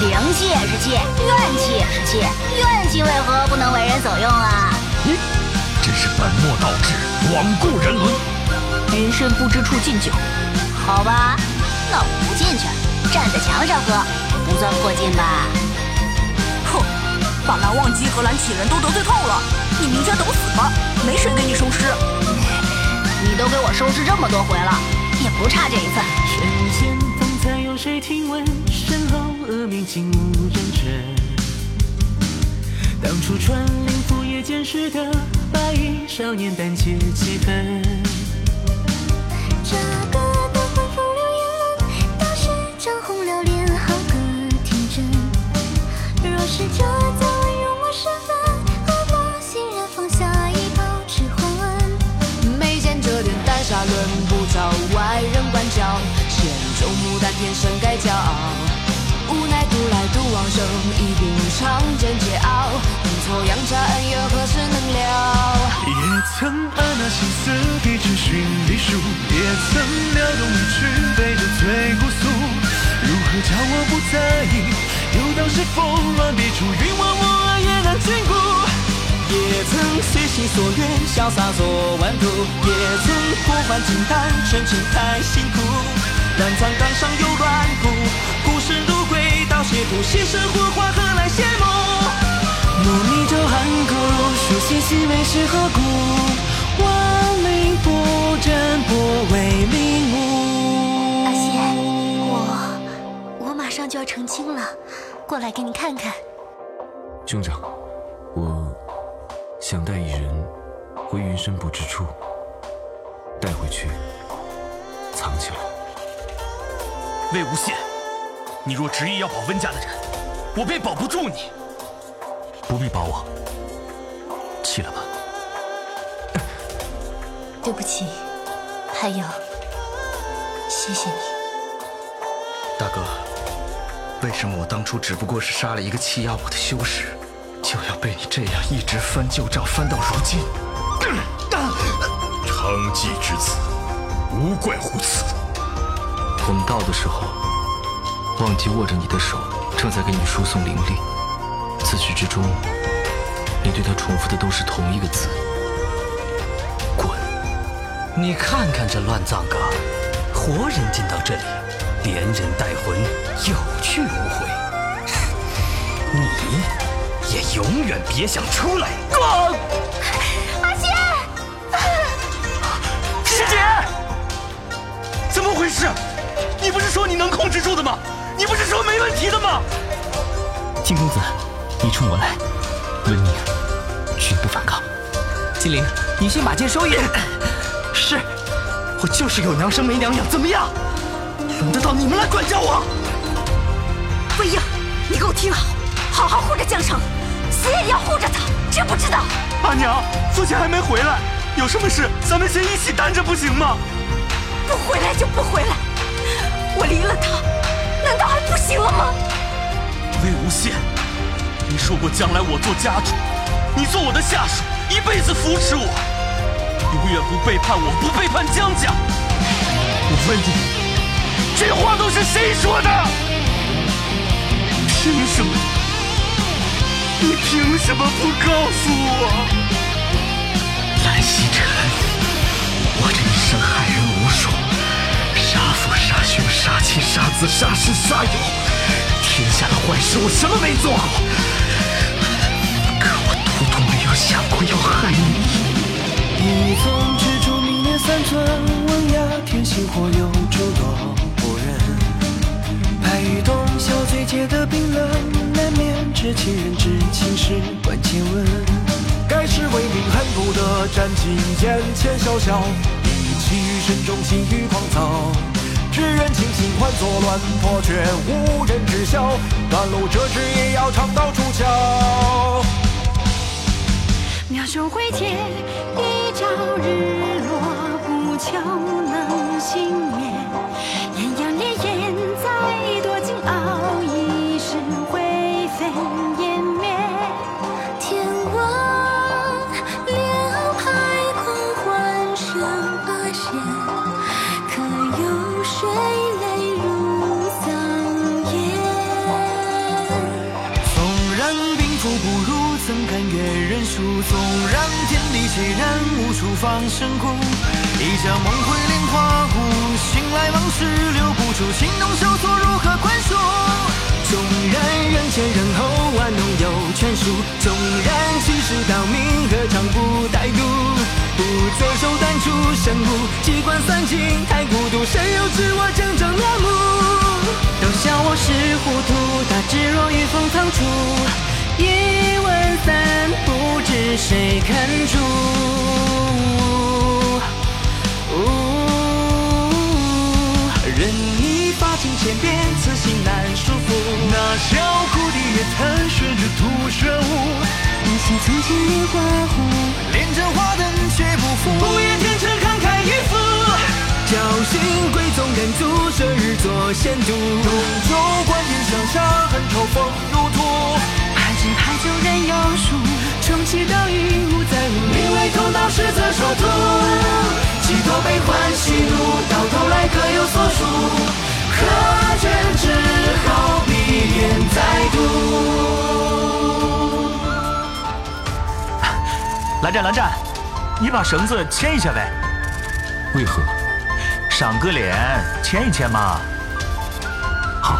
灵气也是气，怨气也是气，怨气为何不能为人所用啊？你真是本末倒置，罔顾人伦。云深不知处敬酒。好吧，那我不进去，站在墙上喝，不算破禁吧？哼，把蓝忘机和蓝启人都得罪透了，你明天等死吧，没谁给你收尸。你都给我收拾这么多回了，也不差这一份。神仙方才有谁听闻？身后恶名竟无人知。当初穿林覆叶剑时的白衣少年，胆怯几分。这个的魂风流言，当时涨红了脸，好个天真。若是这早晚入梦时分，何妨欣然放下一包纸魂？眉间这点胆杀轮不着外人管教，仙中牡丹天生该骄傲。无奈独来独往生，一并尝尽桀骜。阴错阳差，恩怨何时能了？也曾按捺心思，一纸寻历书；也曾撩动一曲，背着最姑苏。如何叫我不在意？又当是风乱笔触，云忘我也难禁锢。也曾随心所愿，潇洒做顽徒；也曾破幻金丹，深情太辛苦。乱葬岗上有，到邪途，牺牲火花何来谢幕？莫逆舟寒何故？亡灵不战，不为名目。阿仙，我我马上就要成亲了，过来给你看看。兄长，我想带一人回云深不知处，带回去藏起来。魏无羡，你若执意要保温家的人，我便保不住你。不必保我，弃了吧。对不起，还有，谢谢你。大哥，为什么我当初只不过是杀了一个欺压我的修士，就要被你这样一直翻旧账翻到如今？娼妓之子，无怪乎此。我们到的时候，忘记握着你的手，正在给你输送灵力。自始至终，你对他重复的都是同一个字：滚！你看看这乱葬岗，活人进到这里，连人带魂，有去无回。你也永远别想出来！滚阿仙，师姐，怎么回事？你不是说你能控制住的吗？金公子，你冲我来，温宁绝不反抗。金陵，你先把剑收也。是，我就是有娘生没娘养，怎么样？轮得到你们来管教我？魏婴，你给我听好，好好护着江城，死也要护着他，知不知道？阿娘，父亲还没回来，有什么事咱们先一起担着，不行吗？不回来就不回来，我离了他，难道还不行了吗？无羡，你说过将来我做家主，你做我的下属，一辈子扶持我，永远不背叛我，不背叛江家。我问你，这话都是谁说的？凭什么？你凭什么不告诉我？蓝曦臣，我这一生害人无数，杀父杀兄杀妻杀子杀师杀友，天下的坏事我什么没做过？可我图图没有想过要害你。一封蜘蛛明月三寸，温雅天心火有诸多不忍。白玉洞小嘴结的冰冷，难免知情人知情事关键问。盖世为民恨不得斩尽眼前宵小，一气于身中心欲狂躁。只愿清醒换作乱破却无人知晓。半路折枝也要唱到出鞘。妙手回天，一朝日落，不求能幸免。炎阳烈焰再多惊傲，一时灰飞烟灭。天王两派狂欢声八仙，可有谁纵然天地孑然，无处放声哭。一朝梦回莲花坞，醒来往事留不住，情浓手错如何宽恕？纵然人前人后玩弄有权术，纵然欺世盗名何尝不歹毒？不择手段出生物，机关算尽太孤独，谁又知我真正面目？都笑我是糊涂，大智若愚封藏处，一问三发尽千遍，此心难束缚。那小窟地也残悬着吐血雾，一心从前莲花湖，连针花灯却不负。不言天成慷慨一赴，侥幸贵宗人足，生日作仙都。东周观天上下，恨嘲讽如土。排尽排酒人有数，重启倒影无再无。名为头脑实则说图，几多悲欢喜怒，到头来各有所属。可卷之后，必言再读。蓝湛，蓝湛，你把绳子牵一下呗。为何？赏个脸，牵一牵嘛。好。